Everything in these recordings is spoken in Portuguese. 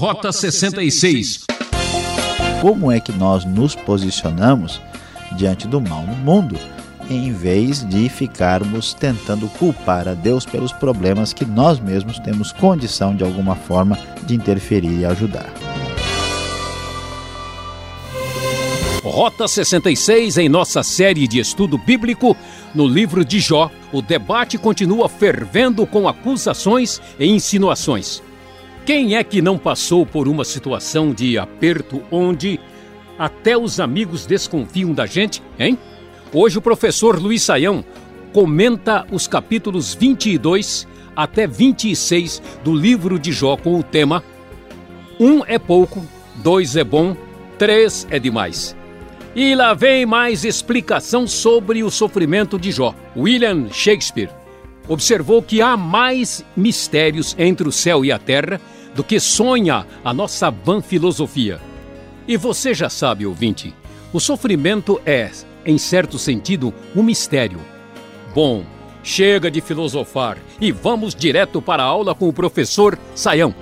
Rota 66. Como é que nós nos posicionamos diante do mal no mundo, em vez de ficarmos tentando culpar a Deus pelos problemas que nós mesmos temos condição de alguma forma de interferir e ajudar? Rota 66 em nossa série de estudo bíblico no livro de Jó. O debate continua fervendo com acusações e insinuações. Quem é que não passou por uma situação de aperto onde até os amigos desconfiam da gente, hein? Hoje o professor Luiz Saião comenta os capítulos 22 até 26 do livro de Jó com o tema Um é pouco, dois é bom, três é demais. E lá vem mais explicação sobre o sofrimento de Jó. William Shakespeare observou que há mais mistérios entre o céu e a terra do que sonha a nossa vã filosofia. E você já sabe, ouvinte, o sofrimento é, em certo sentido, um mistério. Bom, chega de filosofar e vamos direto para a aula com o professor Saião.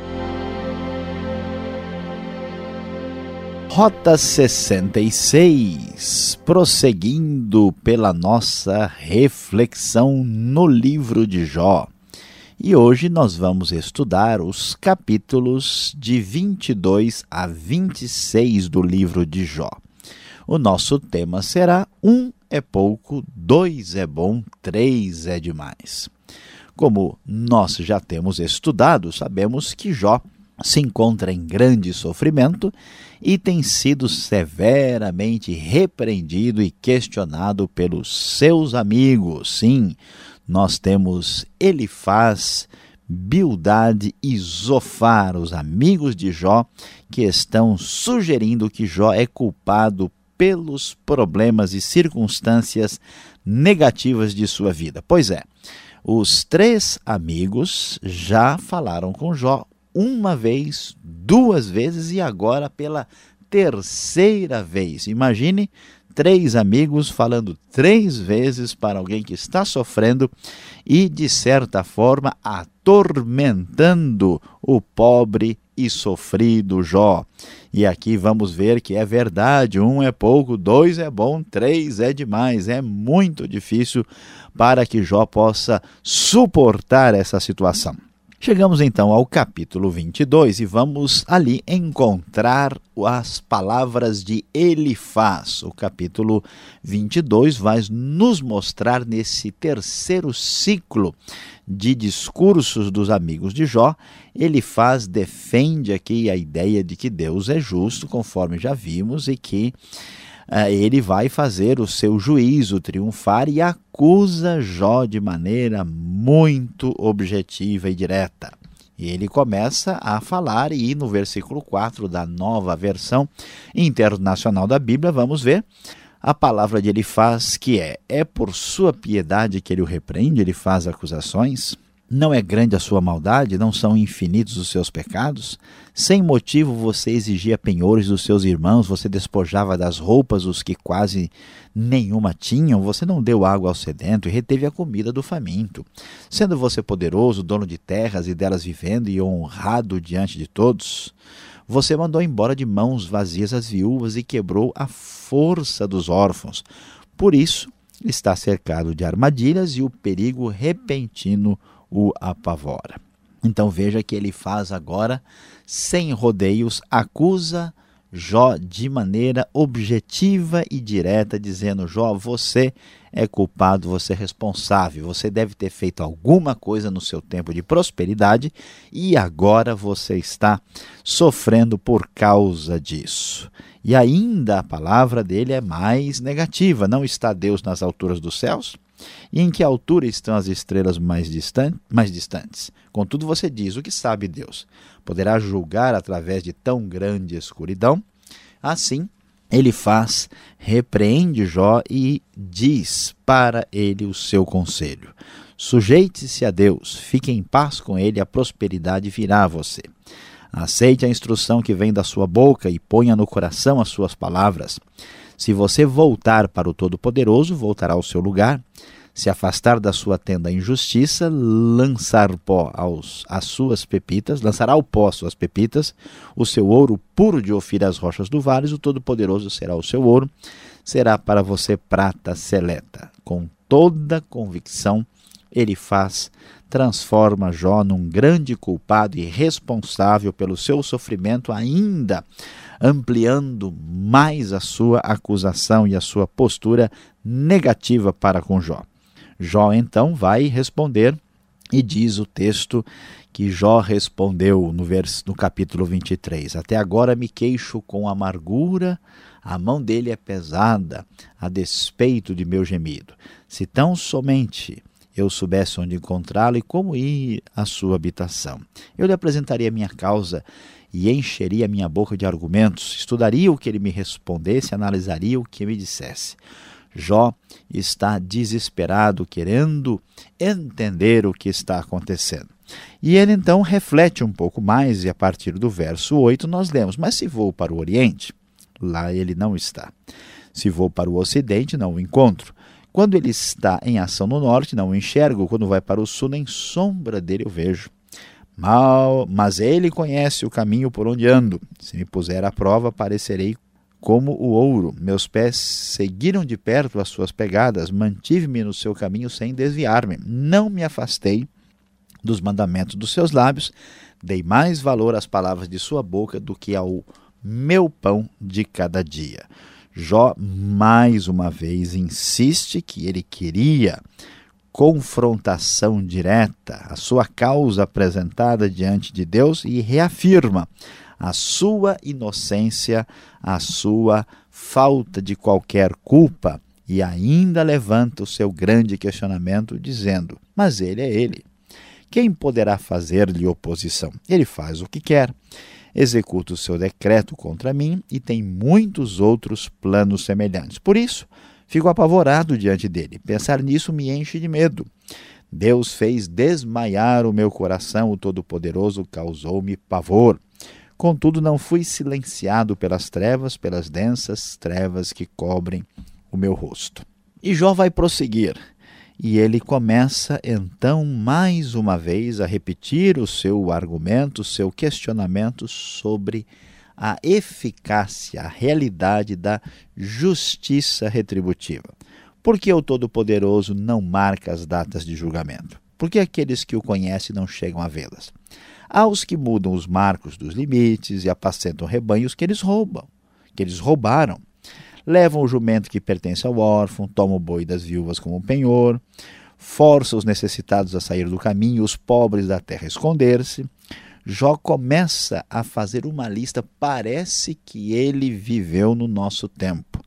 Rota 66, prosseguindo pela nossa reflexão no livro de Jó. E hoje nós vamos estudar os capítulos de 22 a 26 do livro de Jó. O nosso tema será: um é pouco, dois é bom, três é demais. Como nós já temos estudado, sabemos que Jó se encontra em grande sofrimento e tem sido severamente repreendido e questionado pelos seus amigos. Sim, nós temos Elifaz, Bildade e Zofar, os amigos de Jó, que estão sugerindo que Jó é culpado pelos problemas e circunstâncias negativas de sua vida. Pois é, os três amigos já falaram com Jó uma vez, duas vezes e agora pela terceira vez. Imagine três amigos falando três vezes para alguém que está sofrendo e, de certa forma, atormentando o pobre e sofrido Jó. E aqui vamos ver que é verdade: um é pouco, dois é bom, três é demais. É muito difícil para que Jó possa suportar essa situação. Chegamos então ao capítulo 22 e vamos ali encontrar as palavras de Elifaz. O capítulo 22 vai nos mostrar nesse terceiro ciclo de discursos dos amigos de Jó. Elifaz defende aqui a ideia de que Deus é justo, conforme já vimos, e que ele vai fazer o seu juízo triunfar e acusa Jó de maneira muito objetiva e direta. E ele começa a falar, e no versículo 4 da nova versão internacional da Bíblia, vamos ver a palavra de ele faz que é: é por sua piedade que ele o repreende, ele faz acusações. Não é grande a sua maldade? Não são infinitos os seus pecados? Sem motivo você exigia penhores dos seus irmãos, você despojava das roupas os que quase nenhuma tinham, você não deu água ao sedento e reteve a comida do faminto. Sendo você poderoso, dono de terras e delas vivendo e honrado diante de todos, você mandou embora de mãos vazias as viúvas e quebrou a força dos órfãos. Por isso, está cercado de armadilhas e o perigo repentino o apavora. Então veja que ele faz agora, sem rodeios, acusa Jó de maneira objetiva e direta, dizendo: Jó, você é culpado, você é responsável, você deve ter feito alguma coisa no seu tempo de prosperidade e agora você está sofrendo por causa disso. E ainda a palavra dele é mais negativa: não está Deus nas alturas dos céus? E em que altura estão as estrelas mais, distan mais distantes? Contudo, você diz: o que sabe Deus? Poderá julgar através de tão grande escuridão? Assim, ele faz, repreende Jó e diz para ele o seu conselho: Sujeite-se a Deus, fique em paz com ele, a prosperidade virá a você. Aceite a instrução que vem da sua boca e ponha no coração as suas palavras. Se você voltar para o Todo-Poderoso, voltará ao seu lugar. se afastar da sua tenda injustiça, lançar pó aos, as suas pepitas, lançará ao pó as suas pepitas, o seu ouro puro de Ofir às rochas do vale, o Todo-Poderoso será o seu ouro, será para você prata seleta. Com toda convicção, ele faz, transforma Jó num grande culpado e responsável pelo seu sofrimento, ainda ampliando mais a sua acusação e a sua postura negativa para com Jó. Jó então vai responder e diz o texto que Jó respondeu no, vers, no capítulo 23: Até agora me queixo com amargura, a mão dele é pesada, a despeito de meu gemido. Se tão somente eu soubesse onde encontrá-lo e como ir à sua habitação, eu lhe apresentaria minha causa e encheria minha boca de argumentos, estudaria o que ele me respondesse, analisaria o que me dissesse. Jó está desesperado, querendo entender o que está acontecendo. E ele então reflete um pouco mais, e a partir do verso 8 nós lemos: Mas se vou para o Oriente, lá ele não está. Se vou para o Ocidente, não o encontro. Quando ele está em ação no norte, não o enxergo. Quando vai para o sul, nem sombra dele eu vejo. Mal, mas ele conhece o caminho por onde ando. Se me puser à prova, parecerei como o ouro. Meus pés seguiram de perto as suas pegadas, mantive-me no seu caminho sem desviar-me. Não me afastei dos mandamentos dos seus lábios, dei mais valor às palavras de sua boca do que ao meu pão de cada dia. Jó mais uma vez insiste que ele queria confrontação direta, a sua causa apresentada diante de Deus e reafirma a sua inocência, a sua falta de qualquer culpa e ainda levanta o seu grande questionamento, dizendo: Mas ele é ele. Quem poderá fazer-lhe oposição? Ele faz o que quer, executa o seu decreto contra mim e tem muitos outros planos semelhantes. Por isso, fico apavorado diante dele. Pensar nisso me enche de medo. Deus fez desmaiar o meu coração, o Todo-Poderoso causou-me pavor. Contudo, não fui silenciado pelas trevas, pelas densas trevas que cobrem o meu rosto. E Jó vai prosseguir. E ele começa então mais uma vez a repetir o seu argumento, o seu questionamento sobre a eficácia, a realidade da justiça retributiva. Por que o Todo-Poderoso não marca as datas de julgamento? Por que aqueles que o conhecem não chegam a vê-las? aos que mudam os marcos dos limites e apacentam rebanhos que eles roubam, que eles roubaram. Levam o jumento que pertence ao órfão, tomam o boi das viúvas como penhor, forçam os necessitados a sair do caminho, os pobres da terra a esconder-se. Jó começa a fazer uma lista, parece que ele viveu no nosso tempo.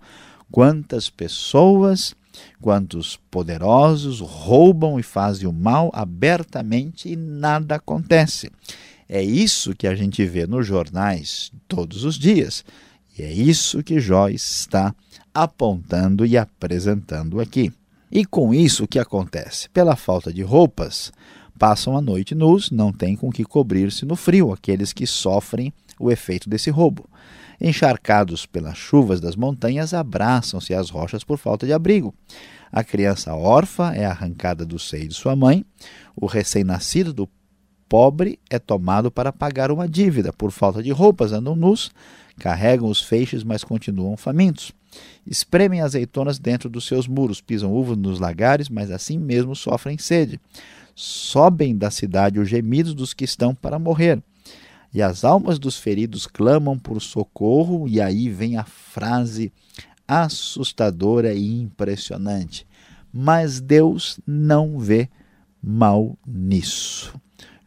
Quantas pessoas Quantos poderosos roubam e fazem o mal abertamente e nada acontece. É isso que a gente vê nos jornais todos os dias. É isso que Jó está apontando e apresentando aqui. E com isso o que acontece? Pela falta de roupas, passam a noite nus, não têm com que cobrir-se no frio, aqueles que sofrem o efeito desse roubo. Encharcados pelas chuvas das montanhas, abraçam-se às rochas por falta de abrigo. A criança órfã é arrancada do seio de sua mãe, o recém-nascido do pobre é tomado para pagar uma dívida. Por falta de roupas, andam nus, carregam os feixes, mas continuam famintos. Espremem azeitonas dentro dos seus muros, pisam uvas nos lagares, mas assim mesmo sofrem sede. Sobem da cidade os gemidos dos que estão para morrer e as almas dos feridos clamam por socorro, e aí vem a frase assustadora e impressionante. Mas Deus não vê mal nisso.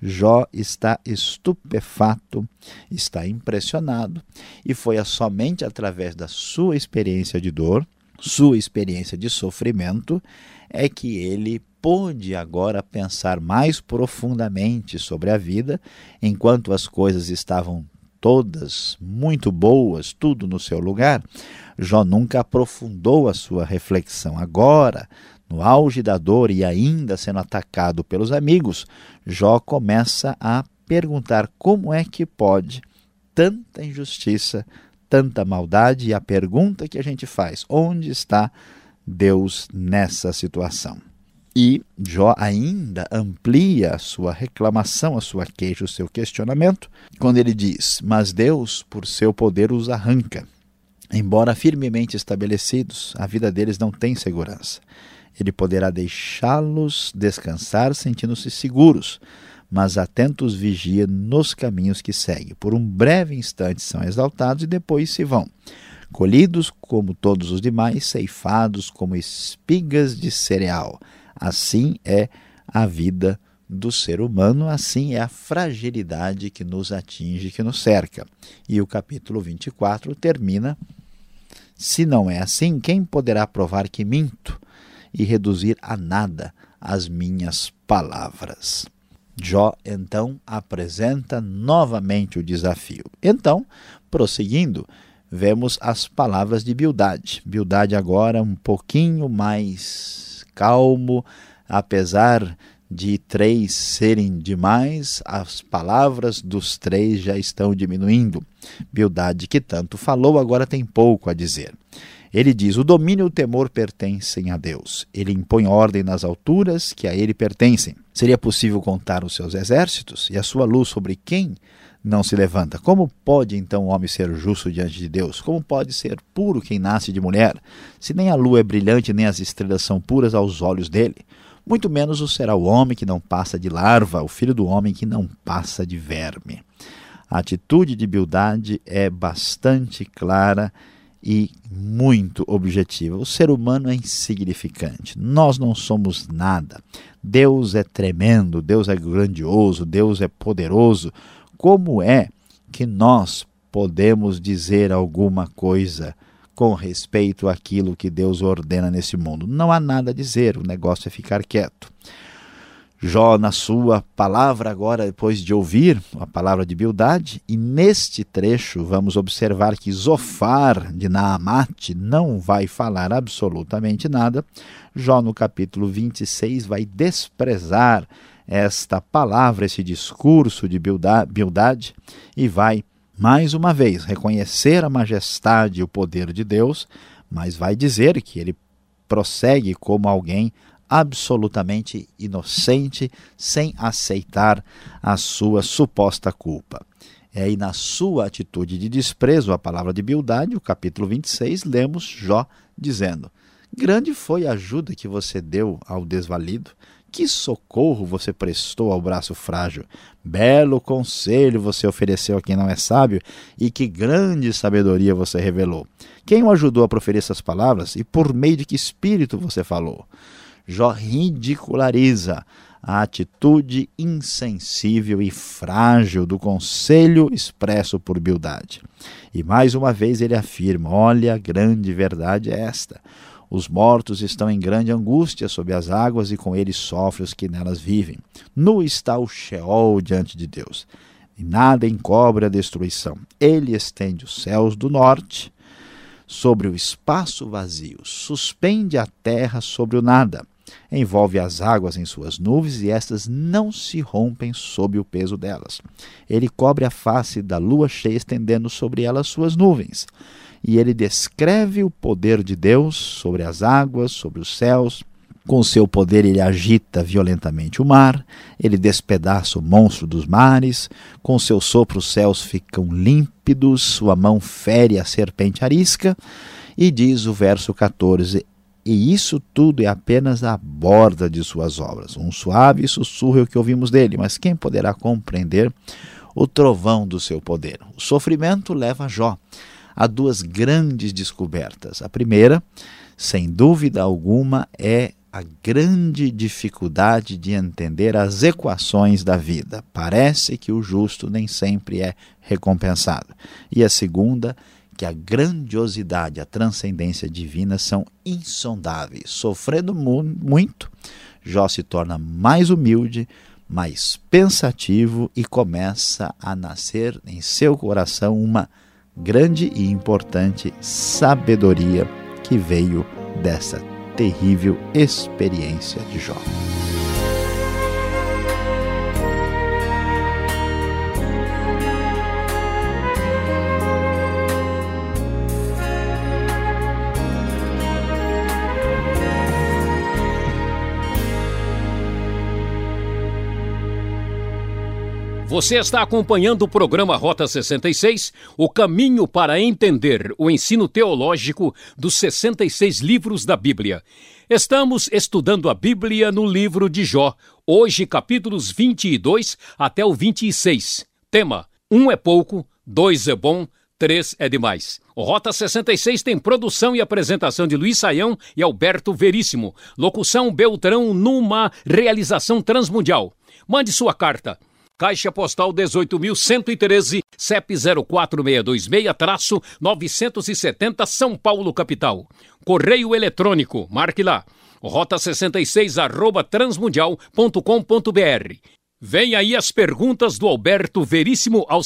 Jó está estupefato, está impressionado, e foi somente através da sua experiência de dor, sua experiência de sofrimento, é que ele pôde agora pensar mais profundamente sobre a vida, enquanto as coisas estavam todas muito boas, tudo no seu lugar, Jó nunca aprofundou a sua reflexão. Agora, no auge da dor e ainda sendo atacado pelos amigos, Jó começa a perguntar como é que pode tanta injustiça, tanta maldade, e a pergunta que a gente faz: onde está Deus nessa situação? E Jó ainda amplia a sua reclamação, a sua queixa, o seu questionamento, quando ele diz: Mas Deus, por seu poder, os arranca. Embora firmemente estabelecidos, a vida deles não tem segurança. Ele poderá deixá-los descansar sentindo-se seguros, mas atentos vigia nos caminhos que segue. Por um breve instante são exaltados e depois se vão. Colhidos como todos os demais, ceifados como espigas de cereal. Assim é a vida do ser humano, assim é a fragilidade que nos atinge, que nos cerca. E o capítulo 24 termina: Se não é assim, quem poderá provar que minto e reduzir a nada as minhas palavras? Jó então apresenta novamente o desafio. Então, prosseguindo, vemos as palavras de Bildade. Bildade agora um pouquinho mais calmo, apesar de três serem demais, as palavras dos três já estão diminuindo. Bildade, que tanto falou, agora tem pouco a dizer. Ele diz: O domínio e o temor pertencem a Deus. Ele impõe ordem nas alturas que a ele pertencem. Seria possível contar os seus exércitos e a sua luz sobre quem não se levanta. Como pode então o homem ser justo diante de Deus? Como pode ser puro quem nasce de mulher? Se nem a lua é brilhante, nem as estrelas são puras aos olhos dele. Muito menos o será o homem que não passa de larva, o filho do homem que não passa de verme. A atitude de Bildade é bastante clara e muito objetiva. O ser humano é insignificante. Nós não somos nada. Deus é tremendo, Deus é grandioso, Deus é poderoso como é que nós podemos dizer alguma coisa com respeito àquilo que Deus ordena nesse mundo? Não há nada a dizer, o negócio é ficar quieto. Jó, na sua palavra, agora, depois de ouvir a palavra de Bildade, e neste trecho vamos observar que Zofar de Naamate não vai falar absolutamente nada. Jó, no capítulo 26, vai desprezar esta palavra, esse discurso de Bildade e vai, mais uma vez, reconhecer a majestade e o poder de Deus, mas vai dizer que ele prossegue como alguém absolutamente inocente, sem aceitar a sua suposta culpa. É aí na sua atitude de desprezo à palavra de Bildade, o capítulo 26, lemos Jó dizendo: Grande foi a ajuda que você deu ao desvalido, que socorro você prestou ao braço frágil? Belo conselho você ofereceu a quem não é sábio, e que grande sabedoria você revelou. Quem o ajudou a proferir essas palavras e por meio de que espírito você falou? Jó ridiculariza a atitude insensível e frágil do conselho expresso por Bildade. E mais uma vez ele afirma: olha, a grande verdade é esta. Os mortos estão em grande angústia sob as águas e com eles sofrem os que nelas vivem. Nu está o Sheol diante de Deus, e nada encobre a destruição. Ele estende os céus do norte sobre o espaço vazio, suspende a terra sobre o nada, envolve as águas em suas nuvens e estas não se rompem sob o peso delas. Ele cobre a face da lua cheia, estendendo sobre ela suas nuvens. E ele descreve o poder de Deus sobre as águas, sobre os céus. Com seu poder, ele agita violentamente o mar, ele despedaça o monstro dos mares, com seu sopro os céus ficam límpidos, sua mão fere a serpente arisca, e diz o verso 14: E isso tudo é apenas a borda de suas obras. Um suave sussurro é o que ouvimos dele, mas quem poderá compreender o trovão do seu poder? O sofrimento leva Jó há duas grandes descobertas. A primeira, sem dúvida alguma, é a grande dificuldade de entender as equações da vida. Parece que o justo nem sempre é recompensado. E a segunda, que a grandiosidade, a transcendência divina são insondáveis. Sofrendo mu muito, Jó se torna mais humilde, mais pensativo e começa a nascer em seu coração uma grande e importante sabedoria que veio dessa terrível experiência de Jó. Você está acompanhando o programa Rota 66, o caminho para entender o ensino teológico dos 66 livros da Bíblia. Estamos estudando a Bíblia no livro de Jó, hoje capítulos 22 até o 26. Tema: um é pouco, dois é bom, três é demais. O Rota 66 tem produção e apresentação de Luiz Saião e Alberto Veríssimo. Locução Beltrão numa realização transmundial. Mande sua carta. Caixa Postal 18.113, CEP 04626-970 São Paulo, capital. Correio eletrônico, marque lá, rota 66 arroba transmundial.com.br. Vem aí as perguntas do Alberto Veríssimo ao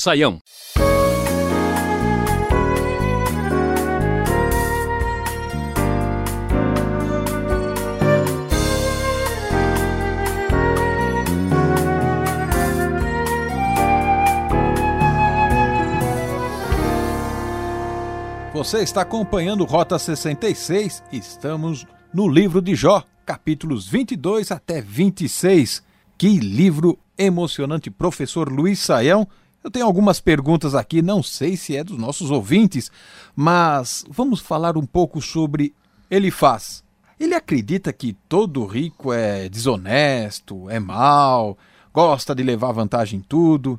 Você está acompanhando Rota 66. Estamos no livro de Jó, capítulos 22 até 26. Que livro emocionante, professor Luiz Saião. Eu tenho algumas perguntas aqui, não sei se é dos nossos ouvintes, mas vamos falar um pouco sobre Elifaz. Ele acredita que todo rico é desonesto, é mau, gosta de levar vantagem em tudo.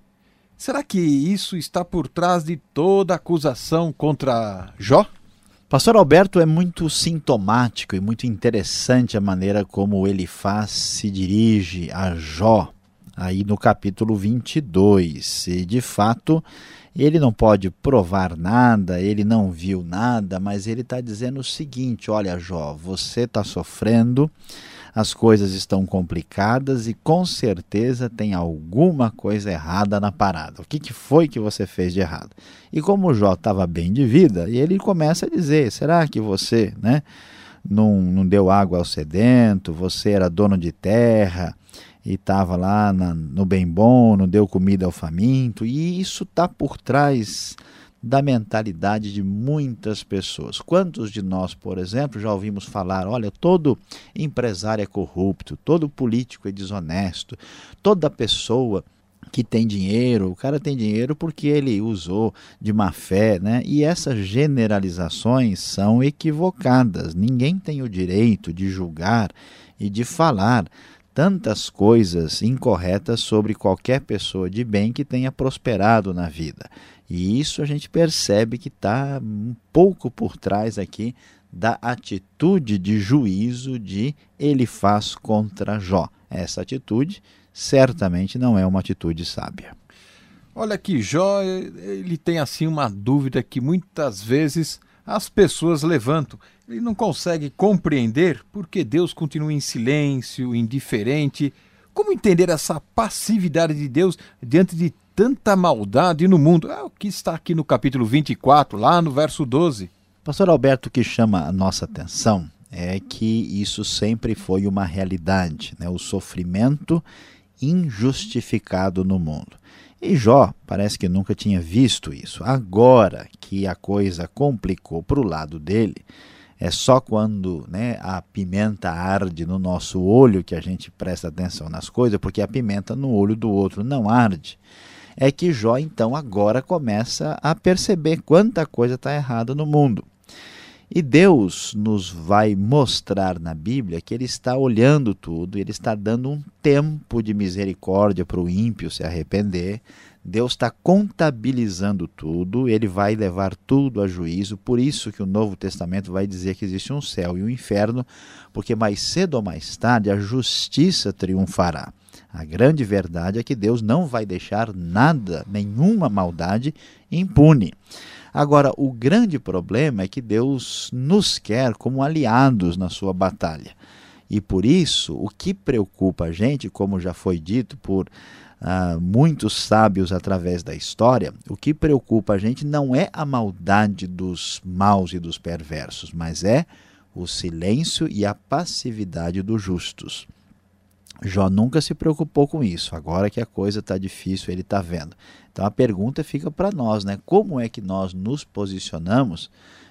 Será que isso está por trás de toda acusação contra Jó? Pastor Alberto é muito sintomático e muito interessante a maneira como ele faz, se dirige a Jó, aí no capítulo 22. E de fato, ele não pode provar nada, ele não viu nada, mas ele está dizendo o seguinte: olha, Jó, você está sofrendo as coisas estão complicadas e com certeza tem alguma coisa errada na parada. O que, que foi que você fez de errado? E como o Jó estava bem de vida, e ele começa a dizer: será que você né, não, não deu água ao sedento? Você era dono de terra? e estava lá na, no bem bom, não deu comida ao faminto, e isso está por trás da mentalidade de muitas pessoas. Quantos de nós, por exemplo, já ouvimos falar: olha, todo empresário é corrupto, todo político é desonesto, toda pessoa que tem dinheiro, o cara tem dinheiro porque ele usou de má fé, né? E essas generalizações são equivocadas. Ninguém tem o direito de julgar e de falar tantas coisas incorretas sobre qualquer pessoa de bem que tenha prosperado na vida. E isso a gente percebe que está um pouco por trás aqui da atitude de juízo de ele faz contra Jó. Essa atitude certamente não é uma atitude sábia. Olha que Jó, ele tem assim uma dúvida que muitas vezes as pessoas levantam. Ele não consegue compreender porque Deus continua em silêncio, indiferente. Como entender essa passividade de Deus diante de tanta maldade no mundo. É o que está aqui no capítulo 24, lá no verso 12. Pastor Alberto, o que chama a nossa atenção é que isso sempre foi uma realidade, né? o sofrimento injustificado no mundo. E Jó parece que nunca tinha visto isso. Agora que a coisa complicou para o lado dele, é só quando né, a pimenta arde no nosso olho que a gente presta atenção nas coisas, porque a pimenta no olho do outro não arde é que Jó então agora começa a perceber quanta coisa está errada no mundo. E Deus nos vai mostrar na Bíblia que Ele está olhando tudo, Ele está dando um tempo de misericórdia para o ímpio se arrepender. Deus está contabilizando tudo, Ele vai levar tudo a juízo. Por isso que o Novo Testamento vai dizer que existe um céu e um inferno, porque mais cedo ou mais tarde a justiça triunfará. A grande verdade é que Deus não vai deixar nada, nenhuma maldade impune. Agora, o grande problema é que Deus nos quer como aliados na sua batalha. E por isso, o que preocupa a gente, como já foi dito por uh, muitos sábios através da história, o que preocupa a gente não é a maldade dos maus e dos perversos, mas é o silêncio e a passividade dos justos. Jó nunca se preocupou com isso. Agora que a coisa está difícil, ele está vendo. Então a pergunta fica para nós, né? Como é que nós nos posicionamos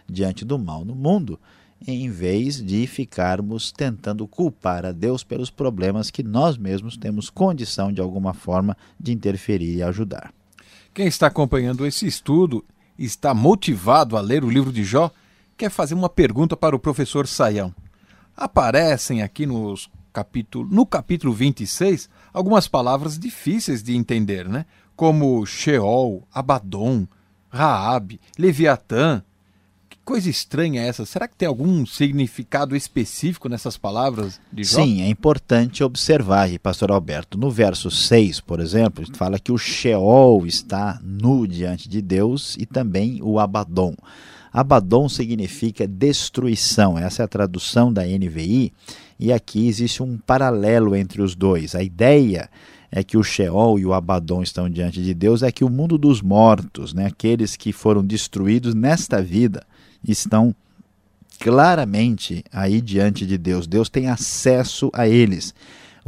diante do mal no mundo em vez de ficarmos tentando culpar a Deus pelos problemas que nós mesmos temos condição de alguma forma de interferir e ajudar. Quem está acompanhando esse estudo está motivado a ler o livro de Jó, quer fazer uma pergunta para o professor Saião. Aparecem aqui nos capítulo, no capítulo 26 algumas palavras difíceis de entender, né? como Sheol, Abaddon, Raab, Leviatã, coisa estranha é essa? Será que tem algum significado específico nessas palavras de Jó? Sim, é importante observar, pastor Alberto. No verso 6, por exemplo, fala que o Sheol está nu diante de Deus e também o Abaddon. Abaddon significa destruição, essa é a tradução da NVI, e aqui existe um paralelo entre os dois. A ideia é que o Sheol e o Abaddon estão diante de Deus é que o mundo dos mortos, né, aqueles que foram destruídos nesta vida, estão claramente aí diante de Deus. Deus tem acesso a eles.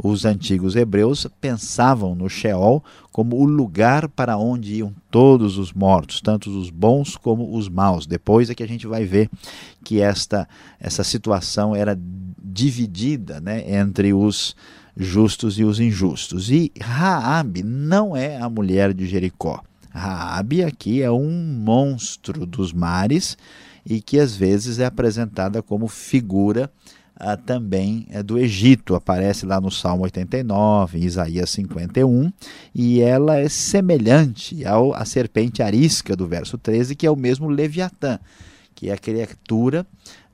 Os antigos hebreus pensavam no Sheol como o lugar para onde iam todos os mortos, tanto os bons como os maus. Depois é que a gente vai ver que esta essa situação era dividida, né, entre os justos e os injustos. E Raabe não é a mulher de Jericó. Raabe aqui é um monstro dos mares e que às vezes é apresentada como figura ah, também é, do Egito. Aparece lá no Salmo 89, em Isaías 51, e ela é semelhante ao, à serpente arisca do verso 13, que é o mesmo Leviatã, que é a criatura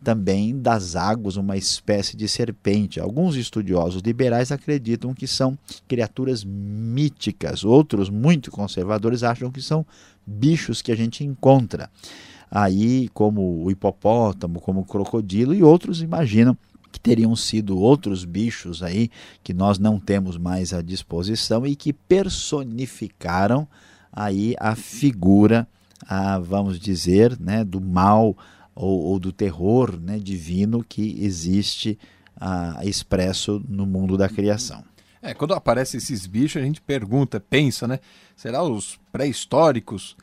também das águas, uma espécie de serpente. Alguns estudiosos liberais acreditam que são criaturas míticas, outros, muito conservadores, acham que são bichos que a gente encontra aí, como o hipopótamo, como o crocodilo, e outros imaginam que teriam sido outros bichos aí que nós não temos mais à disposição e que personificaram aí a figura, a, vamos dizer, né, do mal ou, ou do terror né, divino que existe a, expresso no mundo da criação. É, quando aparecem esses bichos, a gente pergunta, pensa, né? Será os pré-históricos?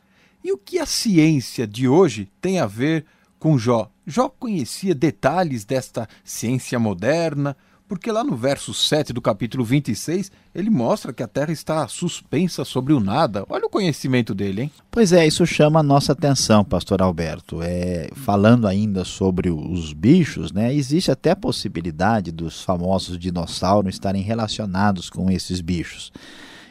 E o que a ciência de hoje tem a ver com Jó? Jó conhecia detalhes desta ciência moderna, porque lá no verso 7 do capítulo 26, ele mostra que a Terra está suspensa sobre o nada. Olha o conhecimento dele, hein? Pois é, isso chama a nossa atenção, pastor Alberto. É, falando ainda sobre os bichos, né, existe até a possibilidade dos famosos dinossauros estarem relacionados com esses bichos.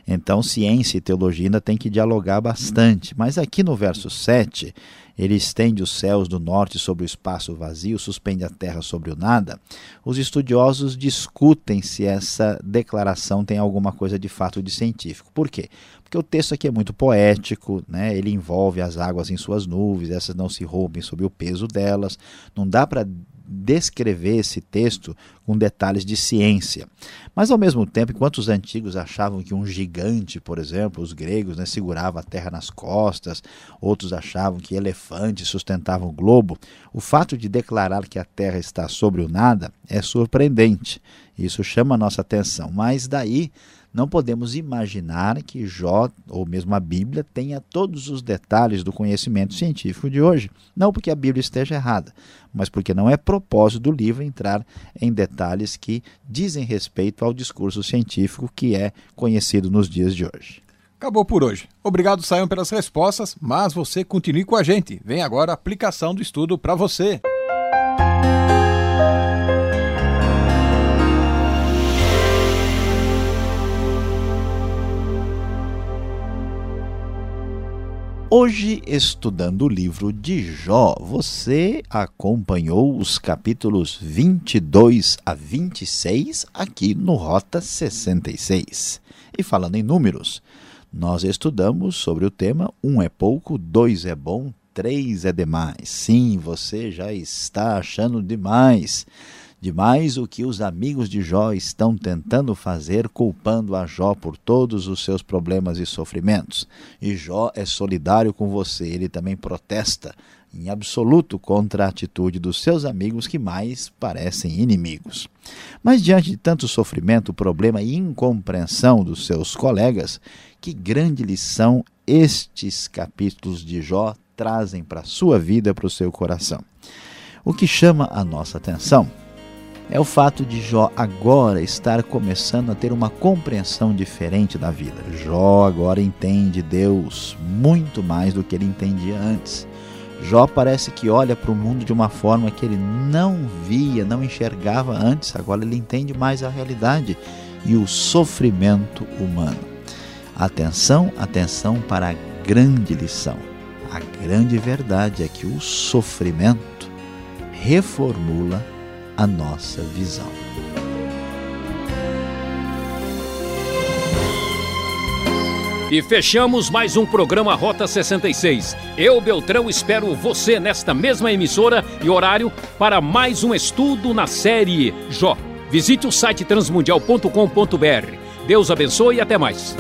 Então, ciência e teologia ainda tem que dialogar bastante. Mas aqui no verso 7, ele estende os céus do norte sobre o espaço vazio, suspende a terra sobre o nada. Os estudiosos discutem se essa declaração tem alguma coisa de fato de científico. Por quê? Porque o texto aqui é muito poético, né? ele envolve as águas em suas nuvens, essas não se rompem sob o peso delas. Não dá para descrever esse texto com detalhes de ciência. Mas, ao mesmo tempo, enquanto os antigos achavam que um gigante, por exemplo, os gregos, né, segurava a terra nas costas, outros achavam que elefantes sustentavam o globo, o fato de declarar que a terra está sobre o nada é surpreendente. Isso chama a nossa atenção. Mas daí não podemos imaginar que Jó, ou mesmo a Bíblia, tenha todos os detalhes do conhecimento científico de hoje. Não porque a Bíblia esteja errada, mas porque não é propósito do livro entrar em detalhes que dizem respeito ao discurso científico que é conhecido nos dias de hoje. Acabou por hoje. Obrigado, Saiam, pelas respostas, mas você continue com a gente. Vem agora a aplicação do estudo para você. Hoje, estudando o livro de Jó, você acompanhou os capítulos 22 a 26 aqui no Rota 66. E falando em números, nós estudamos sobre o tema um é pouco, dois é bom, três é demais. Sim, você já está achando demais demais o que os amigos de Jó estão tentando fazer, culpando a Jó por todos os seus problemas e sofrimentos. E Jó é solidário com você, ele também protesta em absoluto contra a atitude dos seus amigos que mais parecem inimigos. Mas diante de tanto sofrimento, problema e incompreensão dos seus colegas, que grande lição estes capítulos de Jó trazem para a sua vida, para o seu coração. O que chama a nossa atenção é o fato de Jó agora estar começando a ter uma compreensão diferente da vida. Jó agora entende Deus muito mais do que ele entendia antes. Jó parece que olha para o mundo de uma forma que ele não via, não enxergava antes, agora ele entende mais a realidade e o sofrimento humano. Atenção, atenção para a grande lição. A grande verdade é que o sofrimento reformula a nossa visão. E fechamos mais um programa Rota 66. Eu, Beltrão, espero você nesta mesma emissora e horário para mais um estudo na série Jó. Visite o site transmundial.com.br. Deus abençoe e até mais.